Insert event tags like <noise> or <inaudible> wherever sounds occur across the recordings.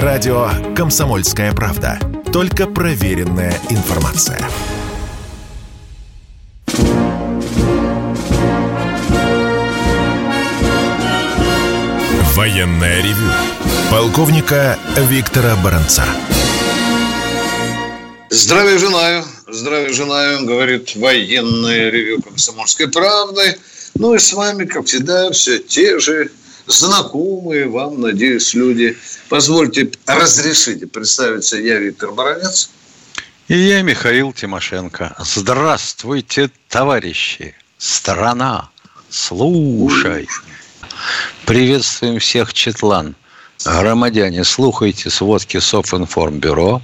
Радио «Комсомольская правда». Только проверенная информация. Военное ревю полковника Виктора Баранца. Здравия желаю, здравия желаю, говорит военное ревю комсомольской правды. Ну и с вами, как всегда, все те же знакомые вам, надеюсь, люди. Позвольте, разрешите представиться, я Виктор Баранец. И я Михаил Тимошенко. Здравствуйте, товарищи. Страна, слушай. Приветствуем всех Четлан. Громадяне, слухайте сводки Софинформбюро.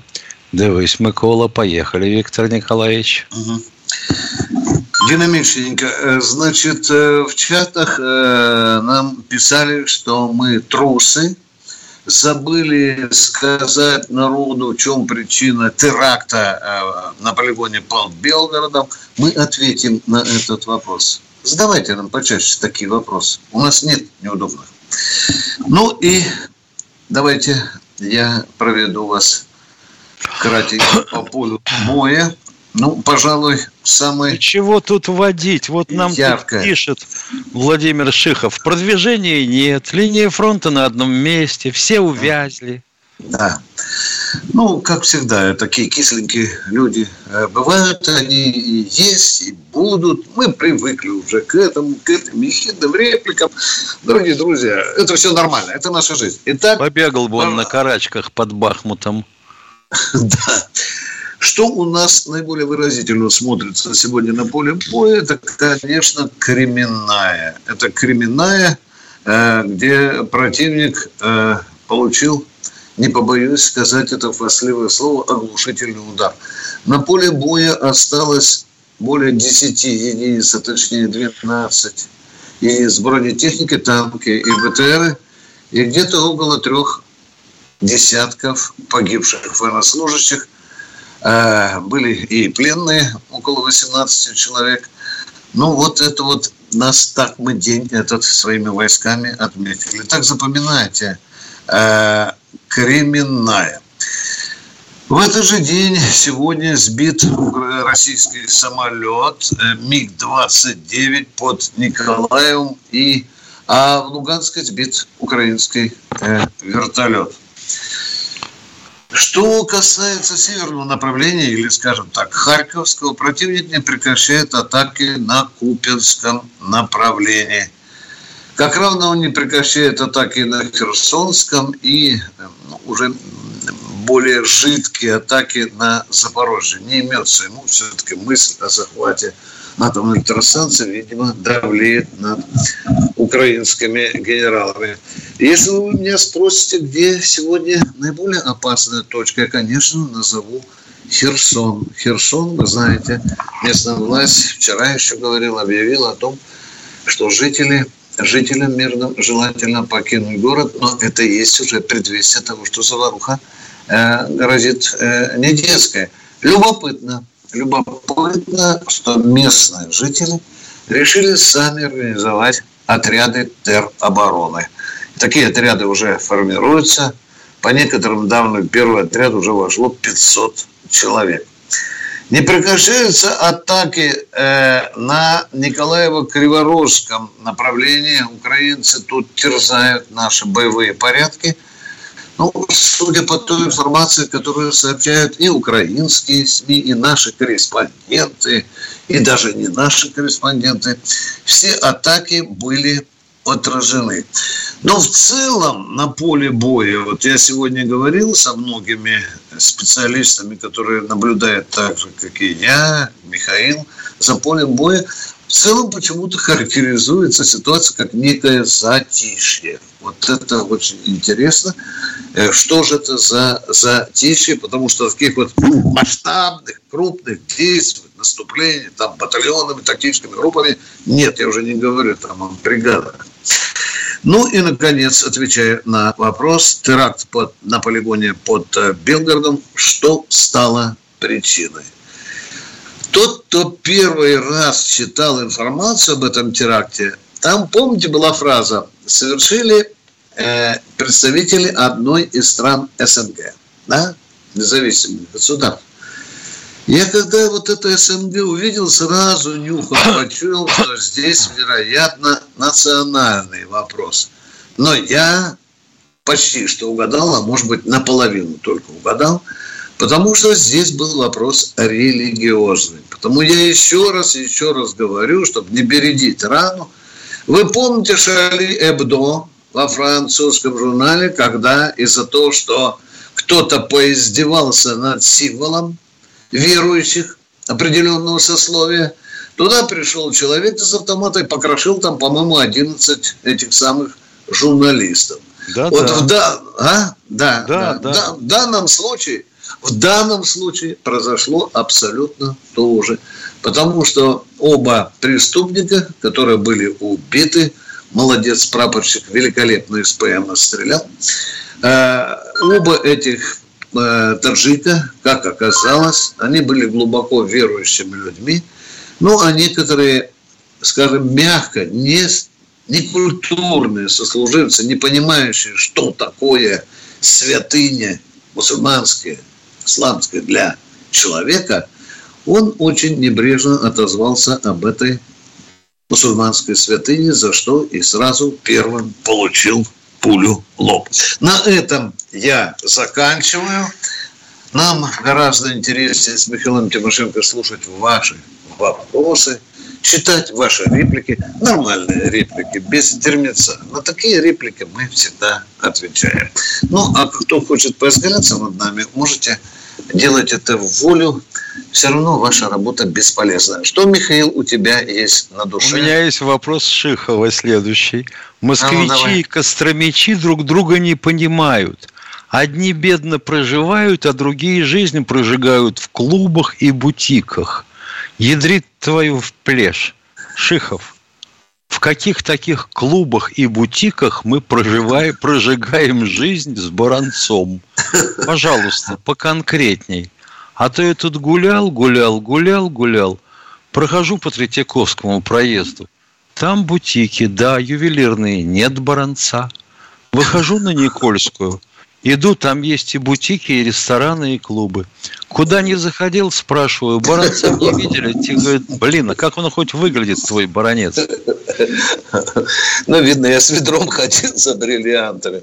Дивись, Микола, поехали, Виктор Николаевич. Угу. Динамичненько. Э, значит, э, в чатах э, нам писали, что мы трусы, забыли сказать народу, в чем причина теракта на полигоне под Белгородом. Мы ответим на этот вопрос. Задавайте нам почаще такие вопросы. У нас нет неудобных. Ну и давайте я проведу вас кратенько по полю боя. Ну, пожалуй, самый... И чего тут вводить? Вот нам яркое. тут пишет Владимир Шихов. Продвижения нет, линия фронта на одном месте, все увязли. Да. Ну, как всегда, такие кисленькие люди э, бывают, они и есть, и будут. Мы привыкли уже к этому, к этим ехидным репликам. Дорогие друзья, это все нормально, это наша жизнь. Итак, Побегал бы он на карачках под Бахмутом. <laughs> Да. Что у нас наиболее выразительно смотрится сегодня на поле боя, это, конечно, кременная. Это кременная, э, где противник э, получил, не побоюсь сказать это хвастливое слово, оглушительный удар. На поле боя осталось более 10 единиц, а точнее 12 единиц бронетехники, танки и БТРы, и где-то около трех десятков погибших военнослужащих – были и пленные, около 18 человек. Ну, вот это вот нас так мы день этот своими войсками отметили. Так запоминайте. Э, Кременная. В этот же день сегодня сбит российский самолет э, МиГ-29 под Николаевым, и, а в Луганске сбит украинский э, вертолет. Что касается северного направления, или, скажем так, Харьковского, противник не прекращает атаки на Купинском направлении. Как равно он не прекращает атаки на Херсонском и ну, уже более жидкие атаки на Запорожье. Не имется ему все-таки мысль о захвате атомной электростанции, видимо, давлеет над украинскими генералами. Если вы меня спросите, где сегодня наиболее опасная точка, я, конечно, назову Херсон. Херсон, вы знаете, местная власть вчера еще говорила, объявила о том, что жители жителям мирным желательно покинуть город, но это есть уже предвестие того, что заваруха э, грозит э, не детская. Любопытно, любопытно, что местные жители решили сами организовать отряды теробороны. Такие отряды уже формируются. По некоторым данным, первый отряд уже вошло 500 человек. Не прекращаются атаки э, на Николаево-Криворожском направлении. Украинцы тут терзают наши боевые порядки – ну, судя по той информации, которую сообщают и украинские СМИ, и наши корреспонденты, и даже не наши корреспонденты, все атаки были отражены. Но в целом на поле боя, вот я сегодня говорил со многими специалистами, которые наблюдают так же, как и я, Михаил, за полем боя, в целом почему-то характеризуется ситуация как некое затишье. Вот это очень интересно. Э, что же это за затишье? Потому что таких вот масштабных, крупных действий, наступлений, там, батальонами, тактическими группами нет, я уже не говорю там о бригадах. Ну и, наконец, отвечая на вопрос, теракт под, на полигоне под э, Белгородом, что стало причиной? Тот, кто первый раз читал информацию об этом теракте, там, помните, была фраза «совершили э, представители одной из стран СНГ, да, независимых государств. Я когда вот это СНГ увидел, сразу нюхом <coughs> почуял, что здесь, вероятно, национальный вопрос. Но я почти что угадал, а может быть наполовину только угадал, потому что здесь был вопрос религиозный. Потому я еще раз, еще раз говорю, чтобы не бередить рану. Вы помните Шарли Эбдо во французском журнале, когда из-за того, что кто-то поиздевался над символом, верующих определенного сословия. Туда пришел человек из автомата и покрошил там, по-моему, 11 этих самых журналистов. Да, вот да. В, да, а? да, да, да, да. В данном случае, в данном случае произошло абсолютно то же. Потому что оба преступника, которые были убиты, молодец, прапорщик, великолепно из ПМ стрелял, э, оба этих Э, таджика, как оказалось, они были глубоко верующими людьми, ну, а некоторые, скажем, мягко, не, не культурные сослуживцы, не понимающие, что такое святыня мусульманская, исламская для человека, он очень небрежно отозвался об этой мусульманской святыне, за что и сразу первым получил пулю в лоб. На этом я заканчиваю. Нам гораздо интереснее с Михаилом Тимошенко слушать ваши вопросы, читать ваши реплики, нормальные реплики, без термица. На такие реплики мы всегда отвечаем. Ну, а кто хочет поизгаляться над нами, можете делать это в волю все равно ваша работа бесполезна. Что, Михаил, у тебя есть на душе? У меня есть вопрос Шихова следующий. Москвичи а ну, и костромичи друг друга не понимают. Одни бедно проживают, а другие жизнь прожигают в клубах и бутиках. Ядрит твою в плешь. Шихов, в каких таких клубах и бутиках мы проживаем, прожигаем жизнь с баронцом? Пожалуйста, поконкретней. А то я тут гулял, гулял, гулял, гулял. Прохожу по Третьяковскому проезду. Там бутики, да, ювелирные, нет баронца. Выхожу на Никольскую. Иду, там есть и бутики, и рестораны, и клубы. Куда не заходил, спрашиваю, баронца <laughs> не видели? Те говорят, блин, а как он хоть выглядит, твой баронец? Ну, видно, я с ведром <laughs> ходил за бриллиантами.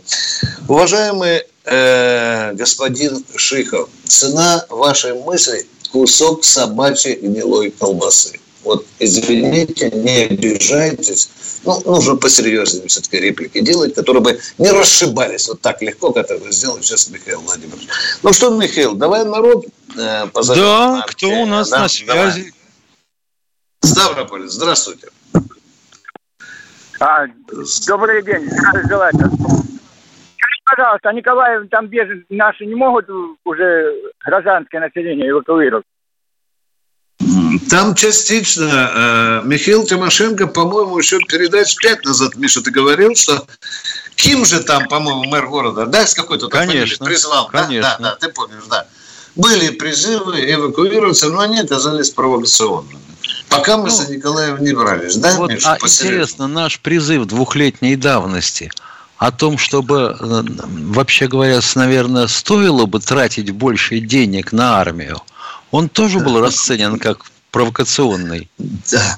Уважаемый э, господин Шихов, цена вашей мысли – кусок собачьей гнилой колбасы. Вот извините, не обижайтесь. Ну, нужно посерьезнее все-таки реплики делать, которые бы не расшибались вот так легко, как это сделал сейчас Михаил Владимирович. Ну что, Михаил, давай народ э, позовем. Да, кто у нас да, на связи? Давай. Ставрополь, здравствуйте. А, добрый день, желательно пожалуйста, а Николаев там бежит, наши не могут уже гражданское население эвакуировать? Там частично. Э, Михаил Тимошенко, по-моему, еще передач пять назад, Миша, ты говорил, что Ким же там, по-моему, мэр города, да, с какой-то конечно, призвал. Конечно. Да, да, да, ты помнишь, да. Были призывы эвакуироваться, но они оказались провокационными. Пока мы ну, с Николаевым не брались, да, вот, Миша? А интересно, наш призыв двухлетней давности – о том, чтобы, э, вообще говоря, наверное, стоило бы тратить больше денег на армию, он тоже был расценен как провокационный. Да.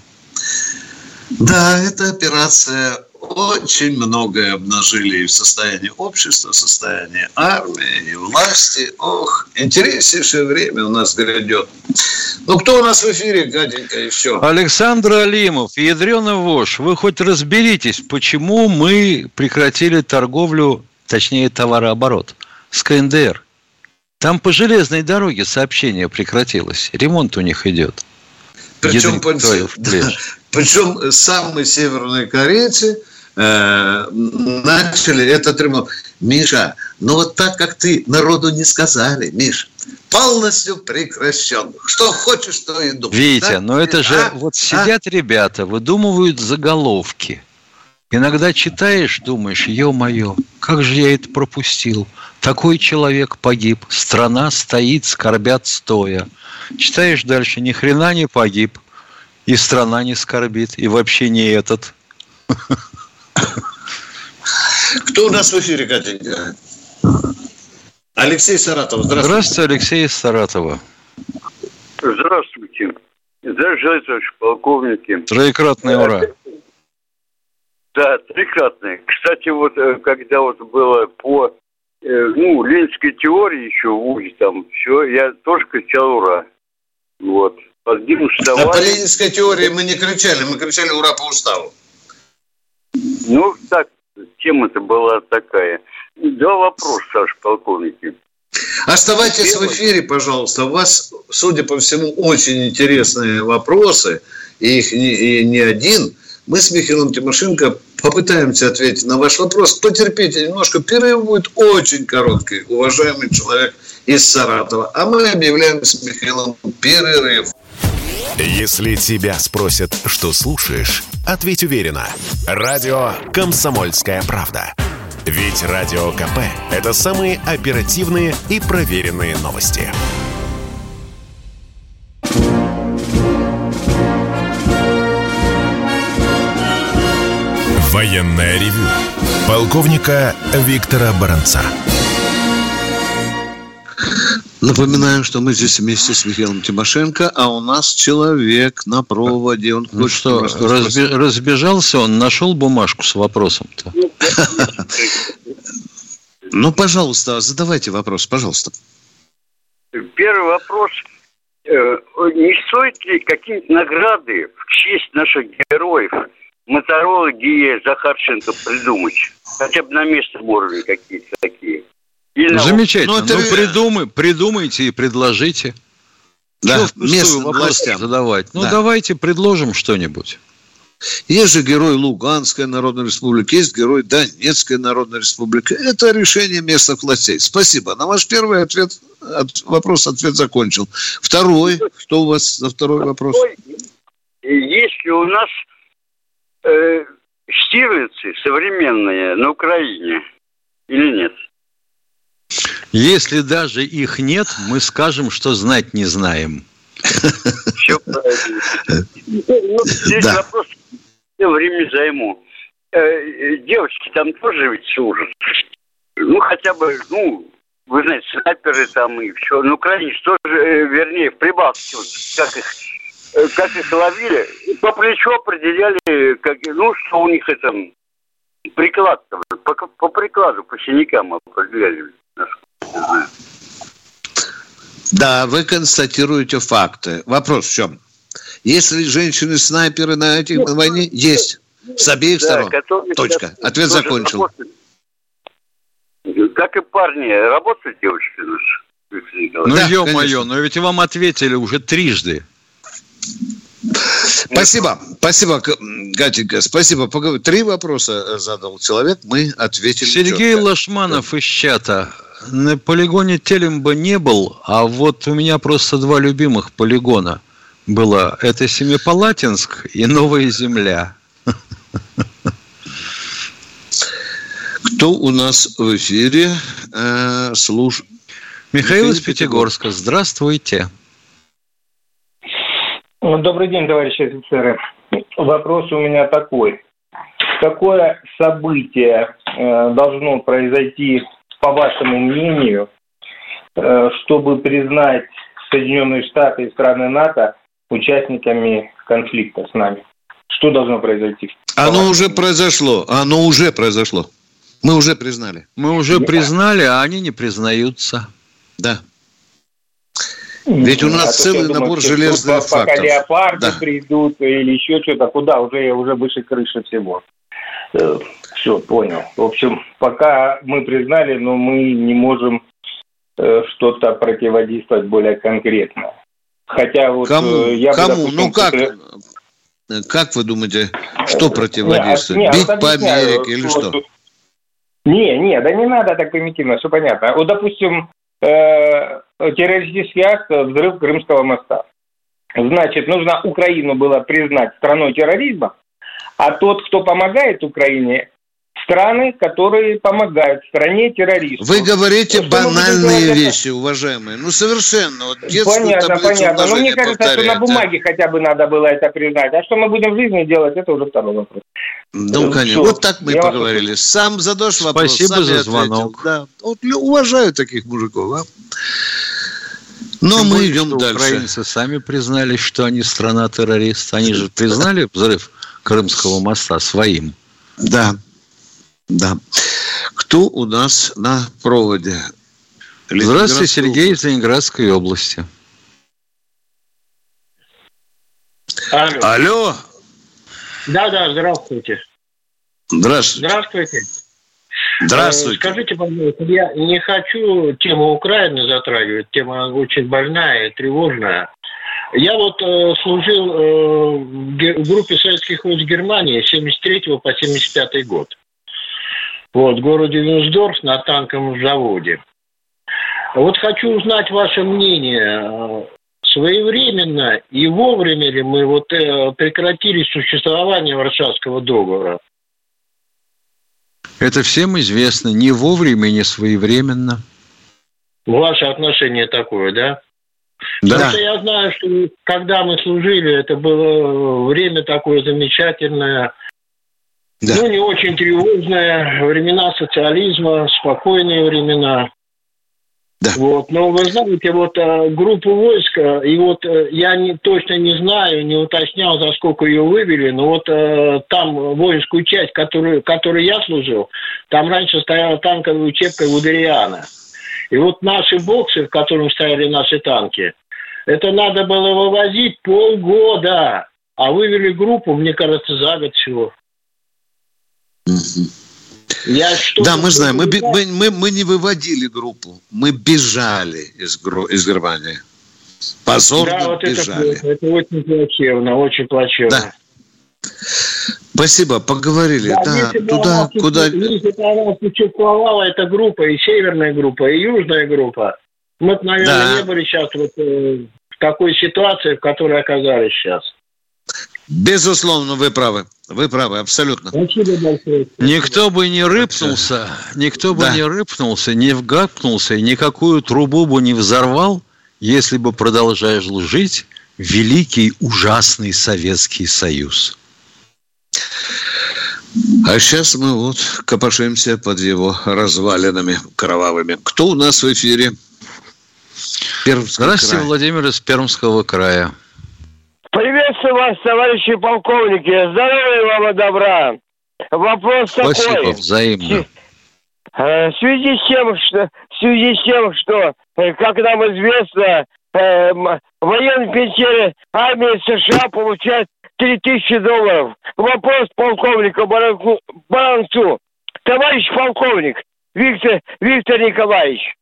Да, эта операция очень многое обнажили и в состоянии общества, в состоянии армии и власти. Ох, интереснейшее время у нас грядет. Ну, кто у нас в эфире, Гаденька, еще? Александр Алимов, Ядрена Вож. Вы хоть разберитесь, почему мы прекратили торговлю, точнее, товарооборот с КНДР? Там по железной дороге сообщение прекратилось. Ремонт у них идет. Причем, <laughs> да, причем самые северные корейцы – Э, начали этот ремонт. Миша, ну вот так, как ты народу не сказали, Миш, полностью прекращен. Что хочешь, то и думай. Витя, да? но это же а? вот сидят а? ребята, выдумывают заголовки. Иногда читаешь, думаешь, ё-моё, как же я это пропустил. Такой человек погиб, страна стоит, скорбят стоя. Читаешь дальше, ни хрена не погиб, и страна не скорбит, и вообще не этот. Кто у нас в эфире, Катенька? Алексей Саратов, здравствуйте. Здравствуйте, Алексей из Саратова. Здравствуйте. Здравствуйте, товарищ полковники. Троекратное ура. Да, троекратное. Кстати, вот э, когда вот было по э, ну, ленинской теории еще в УЗИ там все, я тоже кричал ура. Вот. Под гимн вставали. А по ленинской теории мы не кричали, мы кричали ура по уставу. Ну, так, тема-то была такая. Два вопроса, Саш, полковники. Оставайтесь в эфире, пожалуйста. У вас, судя по всему, очень интересные вопросы, и их не, и не один. Мы с Михаилом Тимошенко попытаемся ответить на ваш вопрос. Потерпите немножко, перерыв будет очень короткий, уважаемый человек из Саратова. А мы объявляем с Михаилом перерыв. Если тебя спросят, что слушаешь, ответь уверенно. Радио «Комсомольская правда». Ведь Радио КП – это самые оперативные и проверенные новости. Военная ревю. Полковника Виктора Баранца. Напоминаем, что мы здесь вместе с Михаилом Тимошенко, а у нас человек на проводе. Он ну что, разби- разбежался он, нашел бумажку с вопросом-то. <laughs> Ну, пожалуйста, задавайте вопрос, пожалуйста. Первый вопрос. Э, не стоит ли какие-то награды в честь наших героев, Моторола, Гия, Захарченко придумать? Хотя бы на место уровня какие-то такие. Или Замечательно. Ну, это... ну придумай, придумайте и предложите. Да, местным властям. задавать. Ну, да. давайте предложим что-нибудь. Есть же герой Луганской Народной Республики, есть герой Донецкой Народной Республики. Это решение местных властей. Спасибо. На ваш первый ответ, от, вопрос, ответ закончил. Второй, что у вас за второй вопрос? Есть ли у нас э, штирлицы современные на Украине или нет? Если даже их нет, мы скажем, что знать не знаем. Все правильно. <laughs> Ну, здесь вопрос времени займу. Э, девочки там тоже ведь служат. Ну, хотя бы, ну, вы знаете, снайперы там и все. Ну, крайне, что же, э, вернее, в Прибалтике, как их э, как их ловили, по плечу определяли, как, ну, что у них это приклад, по, по прикладу, по синякам определяли. Да, вы констатируете факты. Вопрос в чем? Если женщины-снайперы на этих на войне? Есть. С обеих да, сторон. Точка. Ответ закончил. Работают. Как и парни, работают девочки наши. Ну, да, ё-моё, но ведь вам ответили уже трижды. Спасибо, спасибо, Гатенька, спасибо. Три вопроса задал человек, мы ответили. Сергей четко. Лашманов да. из чата. На полигоне Телемба не был, а вот у меня просто два любимых полигона было. Это Семипалатинск и Новая Земля. Кто у нас в эфире? Э, слуш... Михаил из Пятигорска. Здравствуйте. Добрый день, товарищи офицеры. Вопрос у меня такой. Какое событие э, должно произойти по вашему мнению, э, чтобы признать Соединенные Штаты и страны НАТО участниками конфликта с нами? Что должно произойти? Оно уже произошло. Оно уже произошло. Мы уже признали. Мы уже признали, а они не признаются. Да. Ведь у нас а целый набор железных фактов. Пока леопарды да. придут или еще что-то, куда уже, уже выше крыши всего. Э, все, понял. В общем, пока мы признали, но мы не можем э, что-то противодействовать более конкретно. Хотя вот кому? Э, я кому? Бы, допустим, ну как? После... Как вы думаете, что противодействует? Не, Бить по Америке или что? что? Не, не, да не надо так примитивно, все понятно. Вот, допустим, э, террористический акт, взрыв Крымского моста. Значит, нужно Украину было признать страной терроризма, а тот, кто помогает Украине, страны, которые помогают стране террористов. Вы говорите ну, банальные вещи, уважаемые. Ну, совершенно. Вот понятно, понятно. Но мне кажется, что на бумаге хотя бы надо было это признать. А что мы будем в жизни делать, это уже второй вопрос. Ну, конечно. Вот так мы и поговорили. Вас... Сам задашь вопрос, Спасибо за звонок. Да. Вот уважаю таких мужиков. А? Но Тем мы более, идем дальше. Украинцы сами признали, что они страна-террорист. Они же признали взрыв Крымского моста своим. Да, да. Кто у нас на проводе? Здравствуйте, Сергей из Ленинградской области. Алло. Алло. Да, да, здравствуйте. Здравствуйте. Здравствуйте. Здравствуйте. Скажите, пожалуйста, я не хочу тему Украины затрагивать, тема очень больная и тревожная. Я вот э, служил э, в группе советских войск Германии с 73 по 75 год. Вот, в городе Вюнсдорф на танковом заводе. Вот хочу узнать ваше мнение. Своевременно и вовремя ли мы вот э, прекратили существование Варшавского договора? Это всем известно. Не вовремя, не своевременно. Ваше отношение такое, да? Да. Потому что я знаю, что когда мы служили, это было время такое замечательное, да. ну, не очень тревожное, времена социализма, спокойные времена. Да. Вот. Но вы знаете, вот э, группу войска, и вот э, я не, точно не знаю, не уточнял, за сколько ее вывели, но вот э, там воинскую часть, которую, которой я служил, там раньше стояла танковая учебка Гудериана. И вот наши боксы, в котором стояли наши танки, это надо было вывозить полгода, а вывели группу, мне кажется, за год всего. Я что да, мы знаем. Мы, мы, мы, мы не выводили группу. Мы бежали из, из Германии. Позорно да, вот бежали. Это, это очень плачевно, очень плачевно. Да. Спасибо, поговорили. Да, да если туда, бы куда... Если бы она существовала, эта группа, и северная группа, и южная группа, мы бы, наверное, да. не были сейчас вот э, в такой ситуации, в которой оказались сейчас. Безусловно, вы правы. Вы правы, абсолютно. Никто бы не рыпнулся, никто бы да. не рыпнулся, не вгапнулся, и никакую трубу бы не взорвал, если бы продолжаешь жить великий, ужасный Советский Союз. А сейчас мы вот копошимся под его развалинами кровавыми. Кто у нас в эфире? Пермский Здравствуйте, край. Владимир из Пермского края. Приветствую вас, товарищи полковники. Здоровья вам и добра. Вопрос Спасибо, такой. взаимно. Э, в связи с тем, что, в связи с тем, что, э, как нам известно, э, военные пенсионеры армии США получают 3000 долларов. Вопрос полковника Баранцу. Товарищ полковник, Виктор, Виктор Николаевич,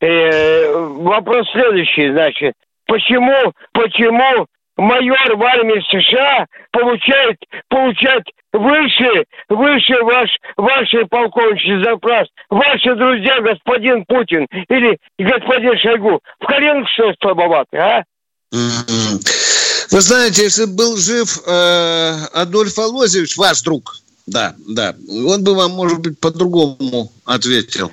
э, вопрос следующий, значит. Почему, почему майор в армии США получает, получает выше, выше ваш, вашей полковничьей запрос. Ваши друзья, господин Путин или господин Шойгу, в коленку что слабоваты, а? Вы знаете, если был жив э, Адольф Алозевич, ваш друг, да, да, он бы вам, может быть, по-другому ответил.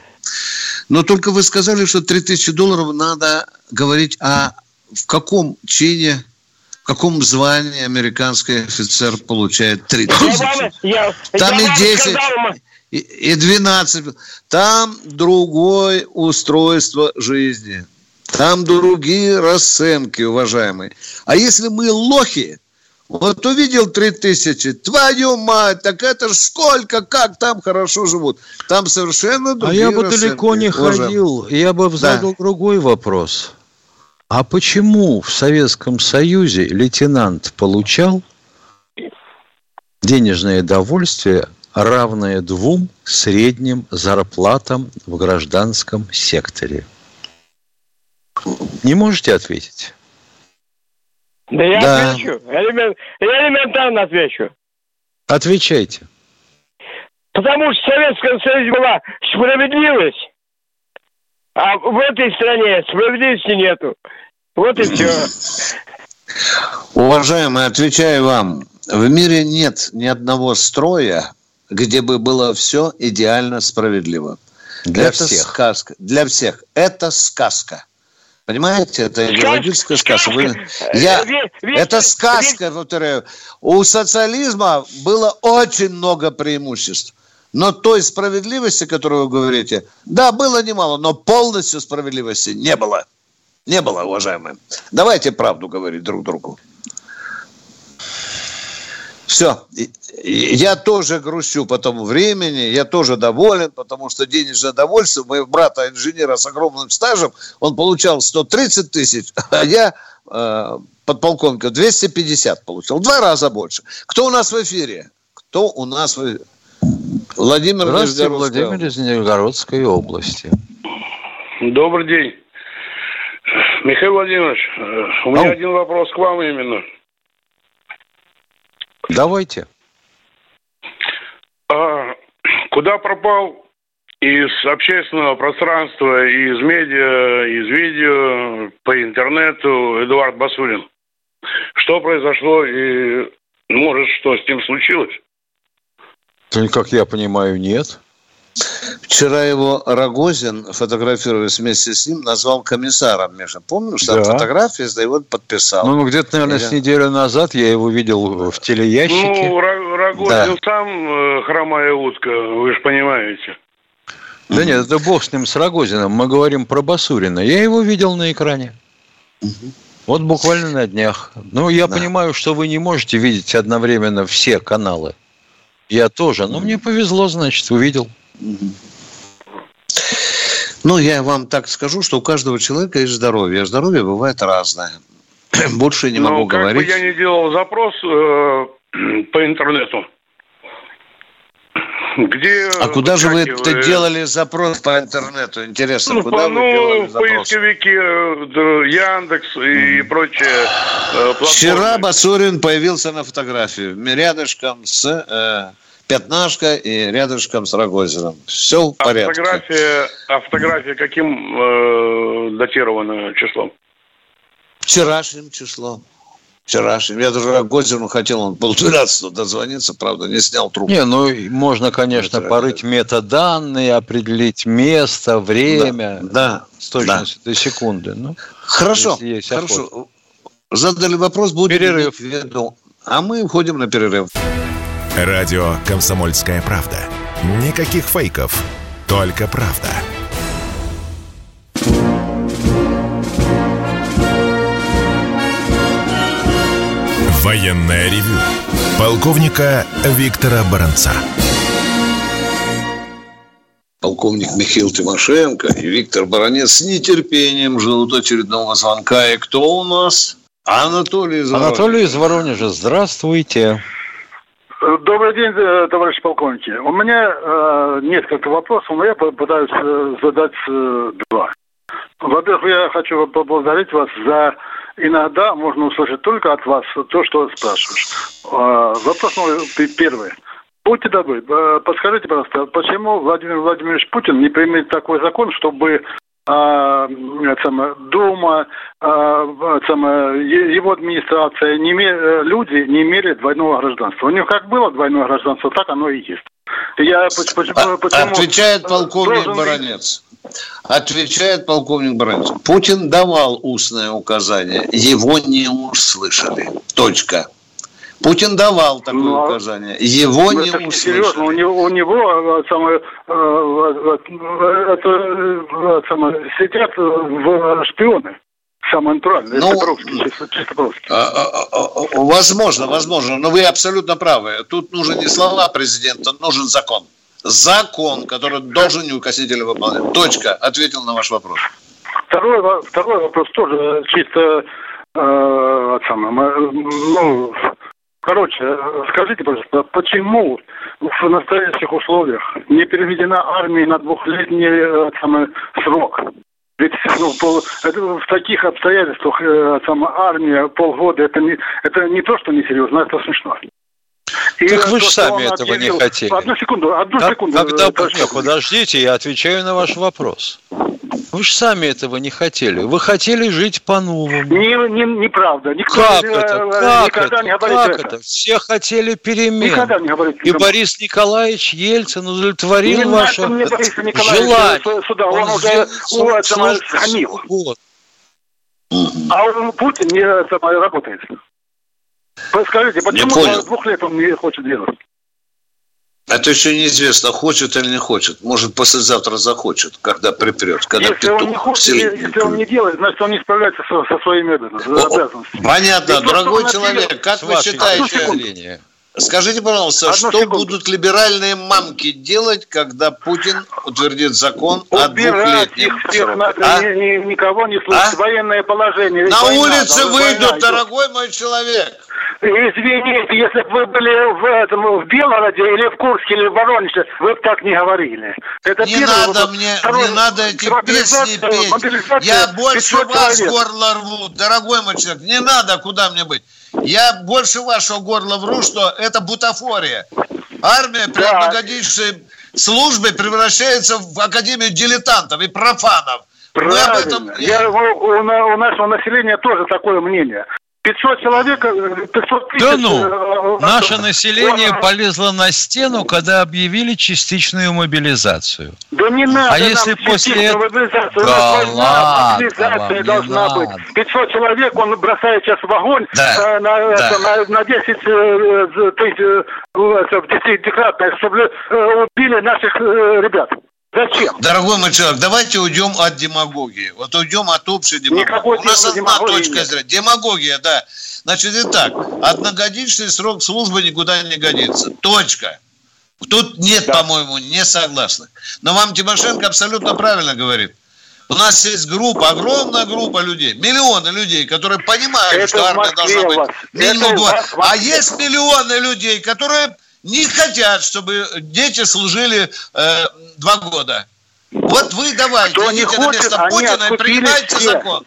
Но только вы сказали, что 3000 долларов надо говорить о в каком чине в каком звании американский офицер получает 3 тысячи? Там и 10, и, и 12. Там другое устройство жизни. Там другие расценки, уважаемые. А если мы лохи, вот увидел 3000, твою мать, так это ж сколько, как там хорошо живут. Там совершенно другие А я бы далеко не ходил, я бы задал да. другой вопрос. А почему в Советском Союзе лейтенант получал денежное довольствие, равное двум средним зарплатам в гражданском секторе? Не можете ответить? Да я да. отвечу. Элемент, я элементарно отвечу. Отвечайте. Потому что в Советском Союзе была справедливость, а в этой стране справедливости нету. Вот и все. Уважаемый, отвечаю вам. В мире нет ни одного строя, где бы было все идеально справедливо. Для это всех. сказка. Для всех. Это сказка. Понимаете, это идеологическая сказка. Вы... Я... Это сказка, повторяю. У социализма было очень много преимуществ. Но той справедливости, которую вы говорите, да, было немало, но полностью справедливости не было. Не было, уважаемые. Давайте правду говорить друг другу. Все. Я тоже грущу по тому времени, я тоже доволен, потому что денежное довольство моего брата инженера с огромным стажем, он получал 130 тысяч, а я э, подполковника 250 получил. Два раза больше. Кто у нас в эфире? Кто у нас в эфире? Владимир Здравствуйте, Владимир из Нижегородской области. Добрый день. Михаил Владимирович, э, у меня Ау. один вопрос к вам именно. Давайте. А, куда пропал из общественного пространства, из медиа, из видео, по интернету Эдуард Басурин? Что произошло и, может, что с ним случилось? Как я понимаю, нет. Вчера его Рогозин, фотографируясь вместе с ним, назвал комиссаром, Миша. Помнишь, там да. фотографии, да, его подписал. Ну, где-то, наверное, я... с неделю назад я его видел в телеящике. Ну, Рогозин да. сам э, хромая утка, вы же понимаете. Да нет, это бог с ним, с Рогозиным. Мы говорим про Басурина. Я его видел на экране. Вот буквально на днях. Ну, я да. понимаю, что вы не можете видеть одновременно все каналы. Я тоже. Но мне повезло, значит, увидел. Ну, я вам так скажу, что у каждого человека есть здоровье. А здоровье бывает разное. <clears throat> Больше не могу ну, как говорить. Бы я не делал запрос э, <clears throat> по интернету. Где а куда же вы это делали запрос по интернету? Интересно, ну, куда по, вы ну, делали запрос? поисковики э, Яндекс и mm. прочее. Э, Вчера Басурин появился на фотографии рядышком с э, пятнашка и рядышком с Рогозиным. Все в а порядке. Фотография, а фотография каким э, датировано числом? Вчерашним числом. Вчерашним. Я даже Рогозину хотел, он полдвенадцатого дозвониться, правда, не снял трубку. Не, ну, можно, конечно, Это... порыть метаданные, определить место, время. Да, да с точностью да. до секунды. Ну, хорошо, хорошо. Охота. Задали вопрос, будет перерыв. А мы уходим на перерыв. Радио «Комсомольская правда». Никаких фейков, только правда. Военная ревю. Полковника Виктора Баранца. Полковник Михаил Тимошенко и Виктор Баранец с нетерпением ждут очередного звонка. И кто у нас? Анатолий из Воронежа. Анатолий из Воронежа. Здравствуйте. Добрый день, э, товарищ полковники. У меня э, несколько вопросов, но я пытаюсь э, задать э, два. Во-первых, я хочу поблагодарить вас за иногда можно услышать только от вас то, что спрашиваешь. Э, вопрос мой первый. Будьте добры, э, подскажите, пожалуйста, почему Владимир Владимирович Путин не примет такой закон, чтобы а, Дума, а, его администрация, не, э, люди не имели двойного гражданства. У них как было двойное гражданство, так оно и есть. Я, почему, а, почему Отвечает полковник должен... Баранец. Отвечает полковник Баранец. Путин давал устное указание, его не услышали. Точка. Путин давал такое Но, ну, указание. Его ну, не услышали. Серьезно, у него, у него э, самое, э, это, самое, сидят в шпионы. Самое натуральное. Ну, это русский, чисто, чисто русский. А, а, а, возможно, возможно. Но вы абсолютно правы. Тут нужны не слова президента, нужен закон. Закон, который должен неукоснительно выполнять. Точка. Ответил на ваш вопрос. Второй, второй вопрос тоже чисто э, самое, ну, Короче, скажите, пожалуйста, почему в настоящих условиях не переведена армия на двухлетний э, самый, срок? Ведь ну, пол, это, в таких обстоятельствах э, сама армия полгода это не, это не то, что несерьезно, это смешно. И так вы же сами этого объявил... не хотели. Одну секунду, одну как, секунду. Когда... Нет, подождите, я отвечаю на ваш вопрос. Вы же сами этого не хотели. Вы хотели жить по-новому. Не, не, неправда. Никто как не, это? э, Как никогда это? не говорит Как это. это? Все хотели перемен. Никогда не говорит. И Борис Николаевич Ельцин удовлетворил Не ваше мне Бориса желание. сюда, он, уже сделал у, это, службу сгнил. год. А он, Путин не это, работает. Скажите, почему двух лет он не хочет делать? Это еще неизвестно, хочет или не хочет. Может, послезавтра захочет, когда припрет, когда Если он, не хочет, если он не делает, значит, он не справляется со, со своими обязанностями. Понятно, И дорогой человек, как вы считаете. Скажите, пожалуйста, Одну что секунду. будут либеральные мамки делать, когда Путин утвердит закон о Убирать их всех надо, А? ни- ни- никого не слушать. А? Военное положение. На Война, улице война выйдут, идет. дорогой мой человек. Извините, если бы вы были в этом в Белгороде или в Курске или в Воронеже, вы бы так не говорили. Это Не первый надо вопрос. мне, Второй, не надо эти песни петь. Я больше 500 вас человек. горло рву, дорогой мой человек. Не надо, куда мне быть. Я больше вашего горла вру, что это бутафория. Армия при Да. многогодичной службе превращается в академию дилетантов и профанов. Мы об Правильно. этом... Я, у, у у нашего населения тоже такое мнение. 500 человек, э, 500 тысяч... Да ну, э, наше э, население э, полезло на стену, когда объявили частичную мобилизацию. Да не надо А если после. У Да ладно мобилизация не должна надо. быть. 500 человек он бросает сейчас в огонь Да, э, на, да. на, на 10 э, э, тысяч, э, десятикратное, чтобы э, убили наших э, ребят. Зачем? Дорогой мой человек, давайте уйдем от демагогии. Вот уйдем от общей демагогии. Никакой У нас одна точка нет. зрения. Демагогия, да. Значит, итак, одногодичный срок службы никуда не годится. Точка. Тут нет, по-моему, не согласных. Но вам Тимошенко абсолютно правильно говорит. У нас есть группа, огромная группа людей, миллионы людей, которые понимают, Это что армия должна быть минимум А есть миллионы людей, которые не хотят, чтобы дети служили э, два года. Вот вы давайте, Кто не идите на хочет, место они Путина и принимайте все. закон.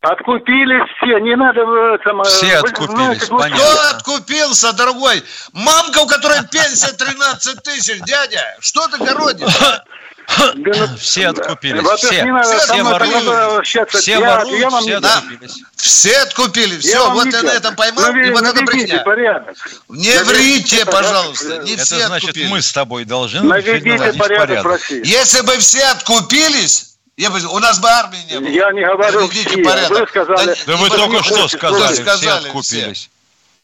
Откупились все, не надо... Там, э, Все вы откупились, знаете, понятно. Кто откупился, дорогой? Мамка, у которой пенсия 13 тысяч, дядя, что ты городишь? <laughs> Да, ну, <laughs> Все откупились, во-первых, все. не надо Все воруют. Все Я- воруют, я вам все откупились. Все откупили, Я все, вам вот я на этом поймал, Наве- и вот это наведите брехня. порядок. Не Наведите врите, порядок. пожалуйста, не Это все значит, откупили. мы с тобой должны Наведите порядок, в порядок. России. Если бы все откупились, я бы, у нас бы армии не было. Я не говорю Наведите все. порядок. Вы сказали... Да вы не только что сказали, вы все сказали откупились.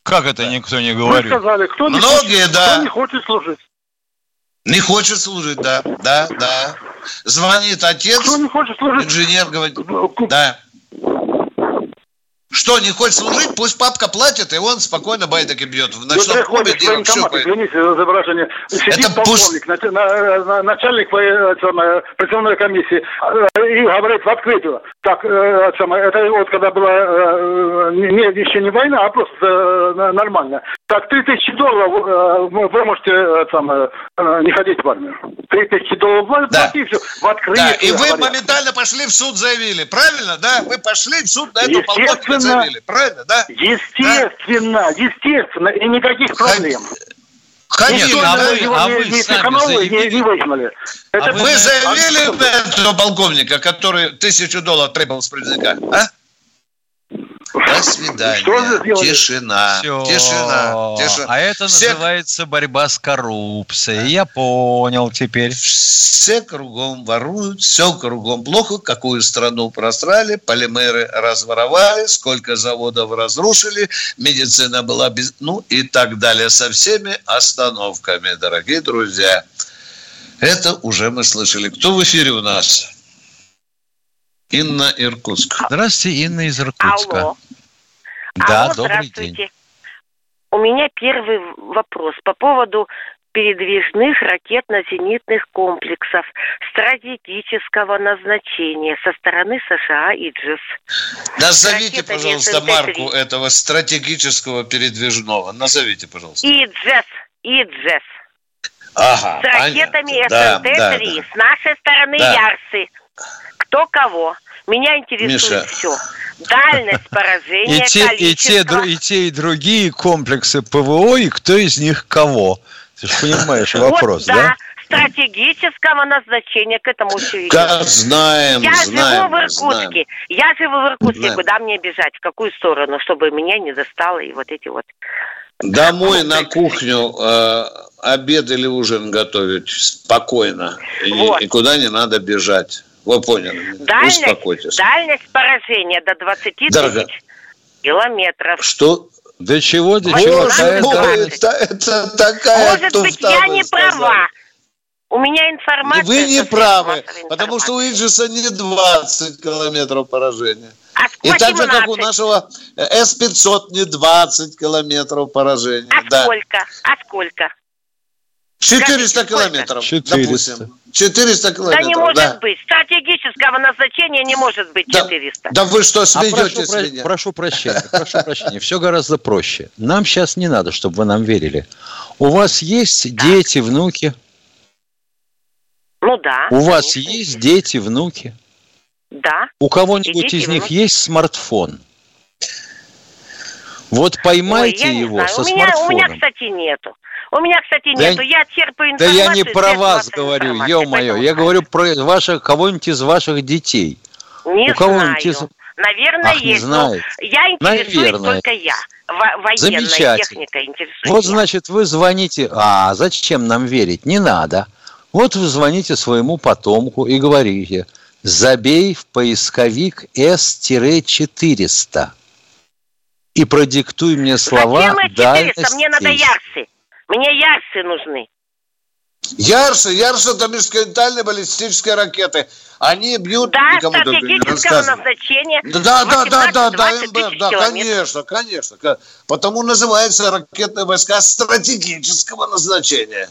Как это никто не Вы говорит? сказали, кто не, Многие, хочет, да. кто не хочет служить. Не хочет служить, да, да, да. Звонит отец, Кто не хочет служить? инженер говорит, да. Что, не хочет служить? Пусть папка платит, и он спокойно байдики бьет. В Вы ночном клубе приходите в делом военкомат, щупает. извините за выражение, сидит Это полковник, на- на- начальник э, призывной комиссии э, и говорит в открытую, так, э, это вот когда была не, еще не война, а просто нормально. Так, 3000 долларов вы можете э, не ходить в армию. 3000 долларов вы Да. платите, в открытую. Да, и вы говорят. моментально пошли в суд, заявили, правильно, да? Вы пошли в суд на этого полковника Естественно. заявили, правильно, да? Естественно, естественно, и никаких проблем. Никто а да? вы- а не- вы не сами не, заявили? не выгнали. Это вы Вы заявили А на этого полковника, который тысячу долларов требовал с предзнака, а? До <laughs> свидания. Что? Тишина. Всё. Тишина. Тишина. А это Все- называется борьба с коррупцией. Я понял теперь. Все кругом воруют, все кругом плохо. Какую страну просрали, полимеры разворовали, сколько заводов разрушили, медицина была без... Ну и так далее со всеми остановками, дорогие друзья. Это уже мы слышали. Кто в эфире у нас? Инна Иркутск. Здравствуйте, Инна из Иркутска. Алло. Да, Алло, добрый здравствуйте. день. У меня первый вопрос по поводу передвижных ракетно-зенитных комплексов стратегического назначения со стороны США и ДЖИС. Назовите, Ракета пожалуйста, СНТ-3. марку этого стратегического передвижного. Назовите, пожалуйста. ИДЖЕС. ИДЖЕс. Ага, С ракетами Да, СНТ-3. да, да. С нашей стороны Да. Ярсы. Кто кого? Меня интересует Миша. все. Дальность поражения, И те, и, количество. те, дру- и те, и другие комплексы ПВО, и кто из них кого. Ты же понимаешь <laughs> вопрос, вот, да? стратегического назначения к этому еще Как знаем, Я знаем, живу в Иркутске. знаем. Я живу в Иркутске. Знаем. Куда мне бежать? В какую сторону? Чтобы меня не достало и вот эти вот. Домой на кухню э, обед или ужин готовить спокойно. И, Вот. и куда не надо бежать. Вы поняли? Дальность, Успокойтесь. дальность поражения до 20 Дорого. тысяч километров. Что? До чего, до чего? это- это такая Может быть, я не права. У меня информация... Вы не правы, потому что у. Иджиса не 20 километров поражения. А И так же, как у 18. нашего С-500 не 20 километров поражения. А да. сколько? А сколько? 400 Скажите, километров, 400. допустим. 400 Да километров, не может да. быть. Стратегического назначения не может быть Да. 400. Да вы что, А прошу, с про- меня? прошу прощения, прошу прощения. Все гораздо проще. Нам сейчас не надо, чтобы вы нам верили. У вас есть дети, внуки? Ну да. У вас конечно. есть дети, внуки? Да. У кого-нибудь из них внуки. есть смартфон? Вот Ой, поймайте не его знаю. со у меня, у смартфоном. меня, кстати, нету. У меня, кстати, Да нету. н- Я черпаю Да информацию. я не про вас говорю, ё-моё. Я говорю про ваших, кого-нибудь из ваших детей. Не у кого-нибудь знаю. из- Наверное, Ах, есть. но знаете. Я интересуюсь Наверное. только я. Во- военная Замечательно. техника интересует. Вот, значит, вы звоните. А, зачем нам верить? Не надо. Вот вы звоните своему потомку и говорите, забей в поисковик S-400 и продиктуй мне слова Зачем эти 400? дальность Мне надо действия». ярсы. Мне ярсы нужны. Ярсы, Ярсы это межконтинентальные баллистические ракеты. Они бьют Да, никому стратегического назначения. Да, да, да, да, да, да, 18-20 МБ, да, конечно, конечно. Потому называются ракетные войска стратегического назначения.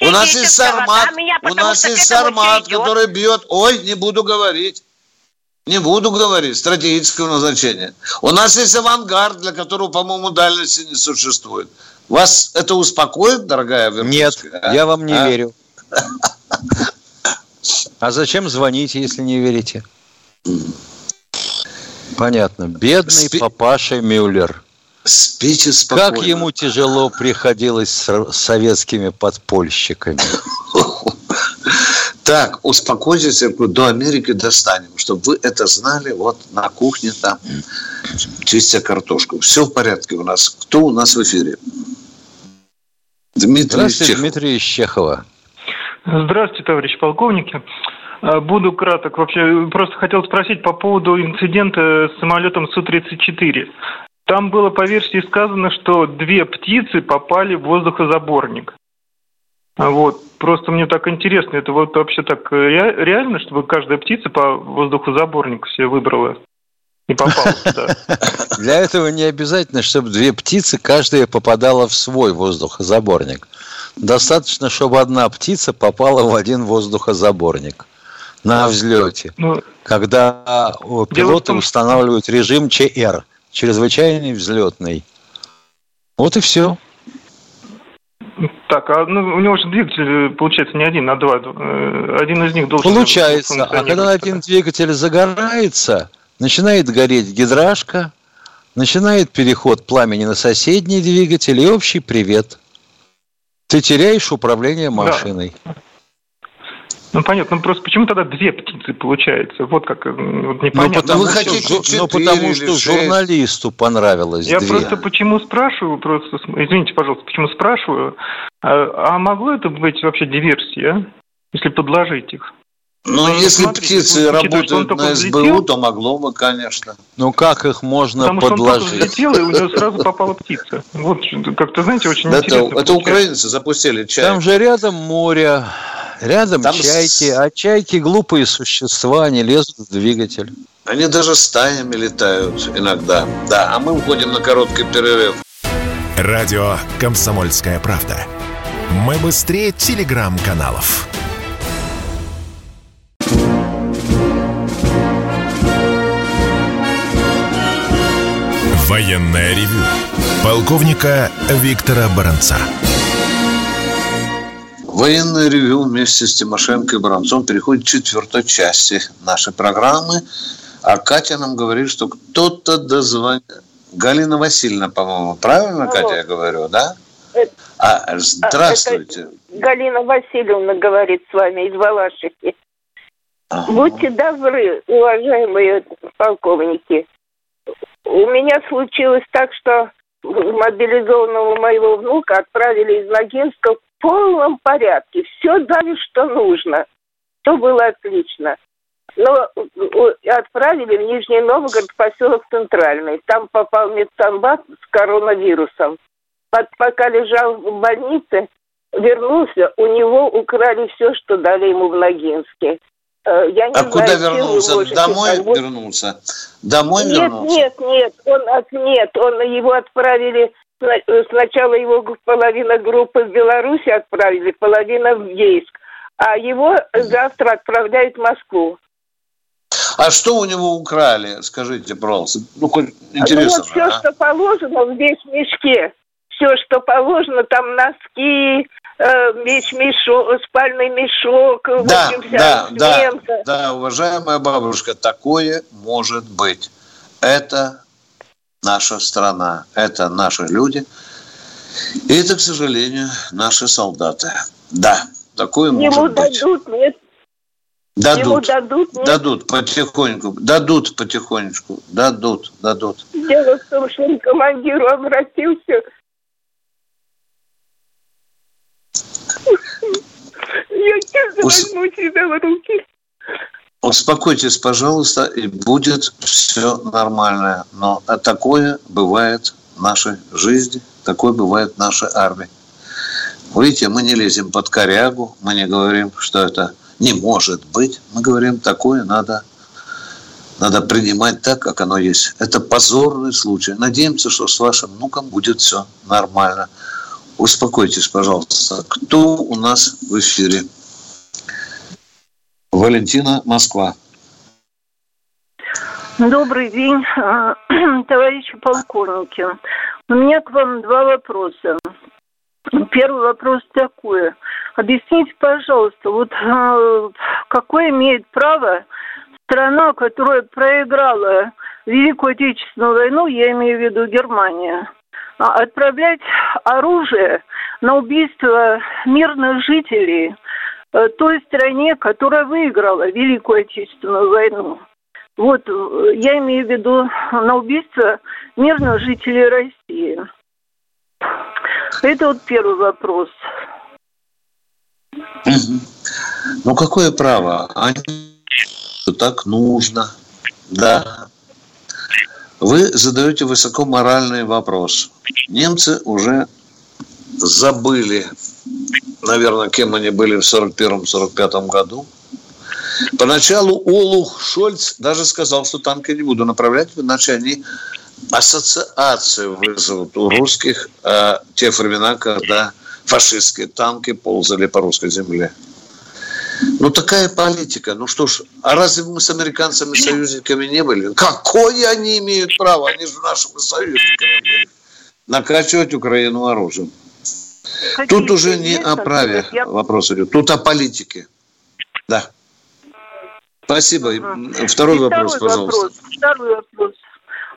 У нас есть Стратегического, Сармат, да, меня у нас есть Сармат, который бьет. Ой, не буду говорить. Не буду говорить, стратегического назначения. У нас есть авангард, для которого, по-моему, дальности не существует. Вас это успокоит, дорогая Нет, Верховская, а? я вам не А? верю. А зачем звоните, если не верите? Понятно. Бедный Спи- папаша Мюллер. Спите спокойно. Как ему тяжело приходилось с советскими подпольщиками. Так, успокойтесь, до Америки достанем, чтобы вы это знали, вот на кухне там, чистя картошку. Все в порядке у нас. Кто у нас в эфире? Дмитрий Здравствуйте, Чехов. Дмитрий из Чехова. Здравствуйте, товарищ полковники. Э, Буду краток. Вообще, просто хотел спросить по поводу инцидента с самолетом Су-34. Там было по версии сказано, что две птицы попали в воздухозаборник. А Вот. Просто мне так интересно, это вот вообще так э, ре- реально, чтобы каждая птица по воздухозаборнику себе выбрала и попала туда? <laughs> Для этого не обязательно, чтобы две птицы, каждая попадала в свой воздухозаборник. Достаточно, чтобы одна птица попала в один воздухозаборник на взлете. Ну, Когда в пилоты том, устанавливают режим ЧР, чрезвычайный взлетный. Вот и все. Так, а ну, у него же двигатель, э, получается, не один, а два. Э, Один из них должен... Получается. А когда один двигатель загорается, начинает гореть гидрашка, начинает переход пламени на соседний двигатель и общий привет. Ты теряешь управление машиной. Ну, понятно. Ну, просто почему тогда две птицы получается? Вот как, вот непонятно. потому, вы хотите ну, четыре потому что шесть? журналисту понравилось Я две. просто почему спрашиваю, просто, извините, пожалуйста, почему спрашиваю, а, а могло это быть вообще диверсия, если подложить их? Ну, Ну, если смотрите, птицы что он работают на взлетел. СБУ, то могло бы, конечно. Ну как их можно Потому что он только подложить? взлетел, и у него сразу попала птица. Вот, что- как-то, знаете, очень Это, интересно. это получается. украинцы запустили чай. Там же рядом море, рядом Там с- чайки, а чайки глупые существа, они лезут в двигатель. Они даже стаями летают иногда. Да, а мы уходим на короткий перерыв. Радио «Комсомольская правда». Мы быстрее телеграм-каналов. Военное ревю. Полковника Виктора Баранца. Военное ревю вместе с Тимошенко и Бронцом переходит к четвертой части нашей программы. А Катя нам говорит, что кто-то дозвонил. Галина Васильевна, по-моему, правильно, Катя, я говорю, да? А, здравствуйте. Галина Васильевна говорит с вами из Балашихи. Будьте добры, уважаемые полковники. У меня случилось так, что мобилизованного моего внука отправили из Ногинска в полном порядке. Все дали, что нужно. Все было отлично. Но отправили в Нижний Новгород, поселок Центральный. Там попал медсанбат с коронавирусом. Пока лежал в больнице, вернулся, у него украли все, что дали ему в Ногинске. Э, я не а знаю, куда вернулся? Домой вот... вернулся? Домой нет, вернулся? Нет, нет, он, нет, он его отправили, сначала его половина группы в Беларуси отправили, половина в Ейск, а его завтра отправляют в Москву. А что у него украли, скажите, пожалуйста? Ну, хоть интересно. Ну, вот все, а? что положено в весь мешке. Все, что положено, там носки, э, весь мешок, спальный мешок, да, в общем, да, да, да, уважаемая бабушка, такое может быть. Это наша страна, это наши люди. И это, к сожалению, наши солдаты. Да, такое Ему может быть. дадут, нет? Дадут, Ему дадут, нет? дадут потихоньку, дадут потихонечку, дадут, дадут. Дело в том, что он к командиру обратился, Я честно Ус... возьму себя в руки. Успокойтесь, пожалуйста, и будет все нормально. Но такое бывает в нашей жизни, такое бывает в нашей армии. Видите, мы не лезем под корягу, мы не говорим, что это не может быть. Мы говорим, такое надо, надо принимать так, как оно есть. Это позорный случай. Надеемся, что с вашим внуком будет все нормально. Успокойтесь, пожалуйста. Кто у нас в эфире? Валентина, Москва. Добрый день, а, <clears throat> товарищи полковники. У меня к вам два вопроса. Первый вопрос такой. Объясните, пожалуйста, вот а, какое имеет право страна, которая проиграла Великую Отечественную войну, я имею в виду Германия, отправлять оружие на убийство мирных жителей э, той стране, которая выиграла Великую Отечественную войну. Вот, э, я имею в виду на убийство мирных жителей России. Это вот первый вопрос. Ну, какое право? Они так нужно. Да. Вы задаете высокоморальный вопрос. Немцы уже забыли, наверное, кем они были в 41-45 году. Поначалу Олух Шольц даже сказал, что танки не буду направлять, иначе они ассоциацию вызовут у русских э, те времена, когда фашистские танки ползали по русской земле. Ну, такая политика. Ну что ж, а разве мы с американцами союзниками не были? Какое они имеют право? Они же нашими союзниками были. Накачивать Украину оружием. Какие Тут уже не о праве я... вопрос идет. Тут о политике. Да. Спасибо. Ага. Второй И вопрос, второй пожалуйста. Вопрос. Второй вопрос.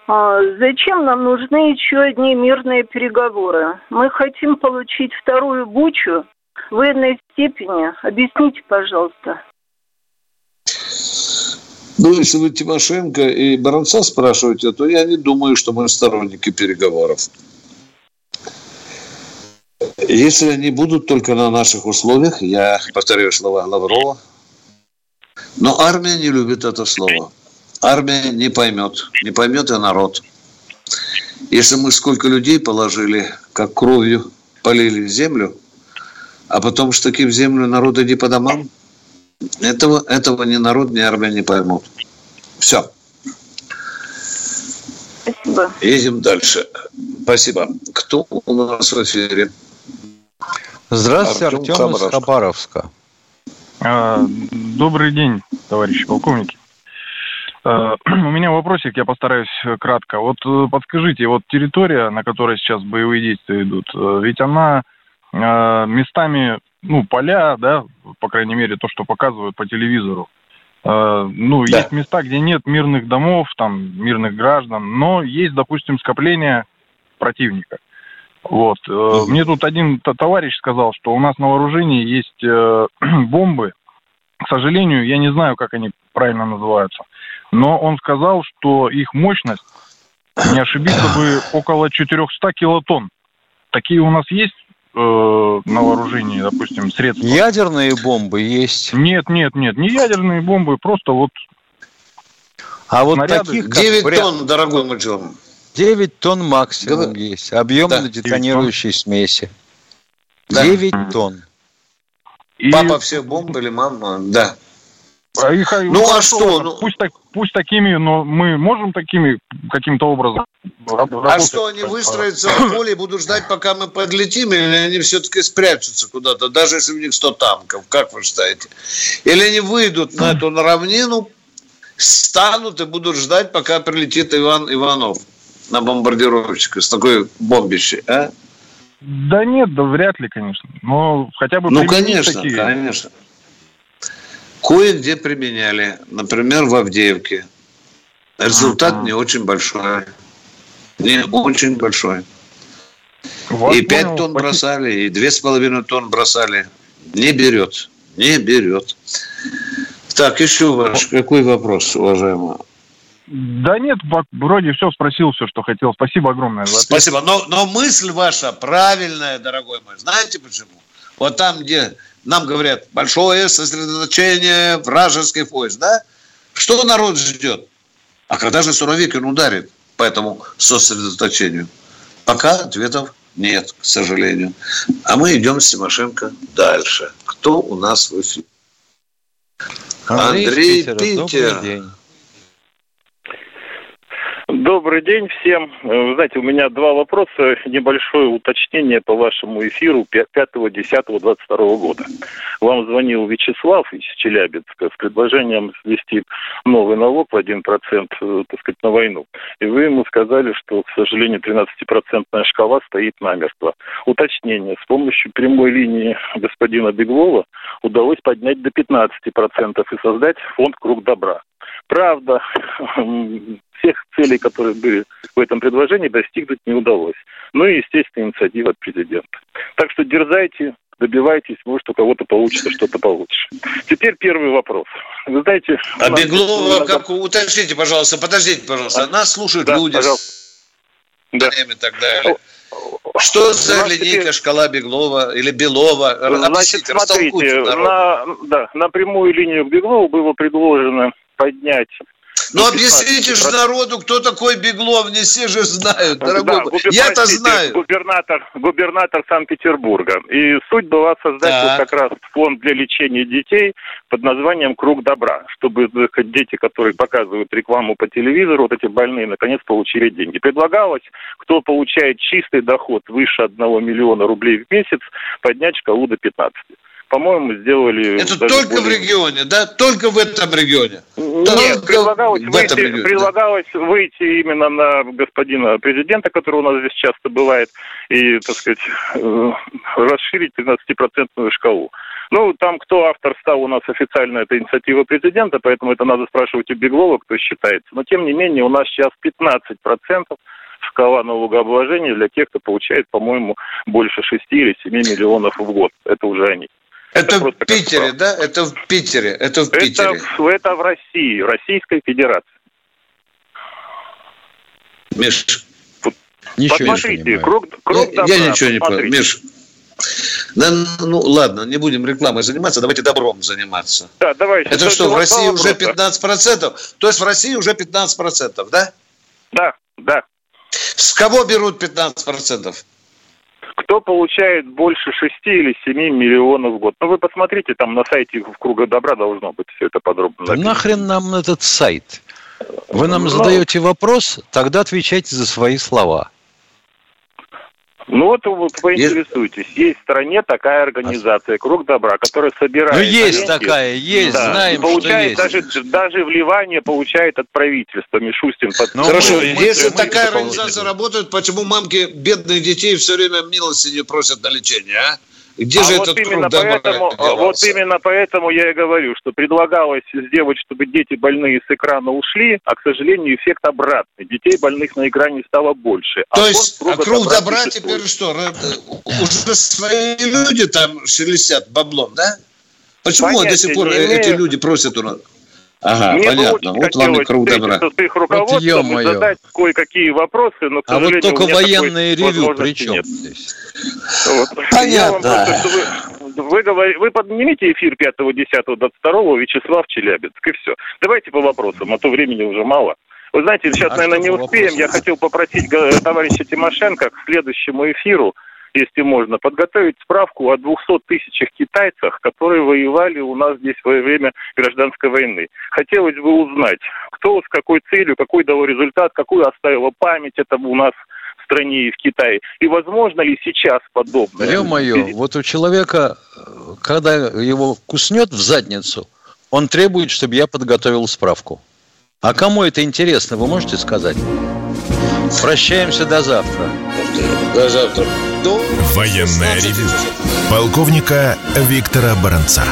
А, зачем нам нужны еще одни мирные переговоры? Мы хотим получить вторую бучу военной степени. Объясните, пожалуйста. Ну, если вы Тимошенко и Баранца спрашиваете, то я не думаю, что мы сторонники переговоров. Если они будут только на наших условиях, я повторяю слова Лаврова, но армия не любит это слово. Армия не поймет, не поймет и народ. Если мы сколько людей положили, как кровью полили землю, а потом штыки в землю народ иди по домам, этого, этого ни народ, ни армия не поймут. Все. Спасибо. Едем дальше. Спасибо. Кто у нас в эфире? Здравствуйте, Артем, Артем из Хабаровска. А, добрый день, товарищи полковники. А, <clears throat> у меня вопросик, я постараюсь кратко. Вот э, подскажите, вот территория, на которой сейчас боевые действия идут, э, ведь она местами, ну, поля, да, по крайней мере, то, что показывают по телевизору. Ну, да. есть места, где нет мирных домов, там, мирных граждан, но есть, допустим, скопление противника. Вот. Mm-hmm. Мне тут один товарищ сказал, что у нас на вооружении есть э, <clears throat> бомбы. К сожалению, я не знаю, как они правильно называются. Но он сказал, что их мощность, не ошибиться бы, около 400 килотонн. Такие у нас есть э, на вооружении, допустим, средства? Ядерные бомбы есть. Нет, нет, нет, не ядерные бомбы, просто вот а вот снаряды... таких, как 9 вряд... тонн, дорогой мой 9 тонн максимум Гов... есть. Объем да. детонирующей смеси. Да. 9 тонн. И... Папа все бомбы или мама? Да. А их, ну, ну а что? Ну... Пусть, так, пусть такими, но мы можем такими каким-то образом работать. А что, они выстроятся в поле и будут ждать, пока мы подлетим, или они все-таки спрячутся куда-то, даже если у них 100 танков, как вы считаете? Или они выйдут на эту равнину, станут и будут ждать, пока прилетит Иван Иванов на бомбардировщика с такой бомбищей, а? Да нет, да вряд ли, конечно. Но хотя бы Ну, конечно, такие. конечно. Кое-где применяли. Например, в Авдеевке. Результат не очень большой. Не очень большой. Вас и пять тонн бросали, и две с половиной тонн бросали. Не берет. Не берет. Так, еще ваш какой вопрос, уважаемый? Да нет, вроде все спросил, все, что хотел. Спасибо огромное. За Спасибо. Но, но мысль ваша правильная, дорогой мой. Знаете почему? Вот там, где нам говорят большое сосредоточение вражеских войск, да? Что народ ждет? А когда же Суровикин ударит по этому сосредоточению? Пока ответов нет, к сожалению. А мы идем с Тимошенко дальше. Кто у нас в эфире? Андрей, Андрей Питер. Питер. Добрый день. Всем. Вы знаете, у меня два вопроса, небольшое уточнение по вашему эфиру 5-10-22 года. Вам звонил Вячеслав из Челябинска с предложением ввести новый налог в 1%, э, так сказать, на войну. И вы ему сказали, что, к сожалению, 13-процентная шкала стоит намертво. Уточнение. С помощью прямой линии господина Беглова удалось поднять до 15% и создать фонд «Круг добра». Правда, <laughs> всех целей, которые были в этом предложении, достигнуть не удалось. Ну и, естественно, инициатива от президента. Так что дерзайте, добивайтесь, может, у кого-то получится что-то получше. Теперь первый вопрос. Вы знаете... А Беглова, много... как, уточните, пожалуйста, подождите, пожалуйста. А? Нас слушают да, люди пожалуйста. Да. и так далее. Что за линейка, теперь... шкала Беглова или Белова? Значит, смотрите, на, да, на прямую линию к Беглову было предложено поднять ну, объясните же народу, кто такой Беглов, не все же знают, дорогой. Да, Я-то знаю. Губернатор, губернатор Санкт-Петербурга. И суть была создать да. вот как раз фонд для лечения детей под названием «Круг добра», чтобы дети, которые показывают рекламу по телевизору, вот эти больные, наконец получили деньги. Предлагалось, кто получает чистый доход выше 1 миллиона рублей в месяц, поднять шкалу до 15 по-моему, сделали... Это только более... в регионе, да? Только в этом регионе? Нет, предлагалось, в выйти, регионе, предлагалось да? выйти именно на господина президента, который у нас здесь часто бывает, и, так сказать, э, расширить 13-процентную шкалу. Ну, там кто автор стал у нас официально, это инициатива президента, поэтому это надо спрашивать у Беглова, кто считается. Но, тем не менее, у нас сейчас 15% шкала налогообложения для тех, кто получает, по-моему, больше 6 или 7 миллионов в год. Это уже они. Это, это в Питере, да? Это в Питере. Это в Питере. Это, это в России, в Российской Федерации. Миш, ничего посмотрите, не круг, круг я, добра, я ничего не понимаю. Миш, да, ну ладно, не будем рекламой заниматься, давайте добром заниматься. Да, давайте. Это что, в России уже 15%? То есть в России уже 15%, да? Да, да. С кого берут 15%? Кто получает больше 6 или 7 миллионов в год. Ну, вы посмотрите, там на сайте в Круга Добра должно быть все это подробно написано. Нахрен нам этот сайт? Вы нам ну, задаете вопрос, тогда отвечайте за свои слова. Ну вот вы поинтересуйтесь. Есть в стране такая организация «Круг добра», которая собирает... Ну есть деньги, такая, есть, да, знаем, получает что есть. Даже, даже вливание получает от правительства. Мишустин... Под... Ну, Хорошо, мы, если мы, такая мы организация работает, почему мамки бедных детей все время милостыню просят на лечение, а? Где а же вот этот именно труд поэтому, делался? вот именно поэтому я и говорю, что предлагалось сделать, чтобы дети больные с экрана ушли, а, к сожалению, эффект обратный. Детей больных на экране стало больше. То а есть а круг добра существует. теперь что? ра- Уже свои люди там шелестят баблом, да? Почему до Понятия сих пор не эти имею. люди просят у нас? Ага, Мне бы понятно. очень Вот вам и круг добра. с их руководством и ё-моё. задать кое-какие вопросы, но, к А вот только военное ревю при чем нет. здесь? Вот. <laughs> Понятно. Просто, вы, вы, говори- вы поднимите эфир 5, 10, 22 Вячеслав Челябинск, и все. Давайте по вопросам, а то времени уже мало. Вы знаете, сейчас, А наверное, не успеем. вопросам? Я хотел попросить товарища Тимошенко к следующему эфиру, если можно, подготовить справку о 200 тысячах китайцах, которые воевали у нас здесь во время гражданской войны. Хотелось бы узнать, кто с какой целью, какой дал результат, какую оставила память это у нас в стране и в Китае. И возможно ли сейчас подобное? Ё-моё, вот у человека, когда его куснет в задницу, он требует, чтобы я подготовил справку. А кому это интересно, вы можете сказать? Прощаемся до завтра. До завтра. Военное ревю полковника Виктора Баранца.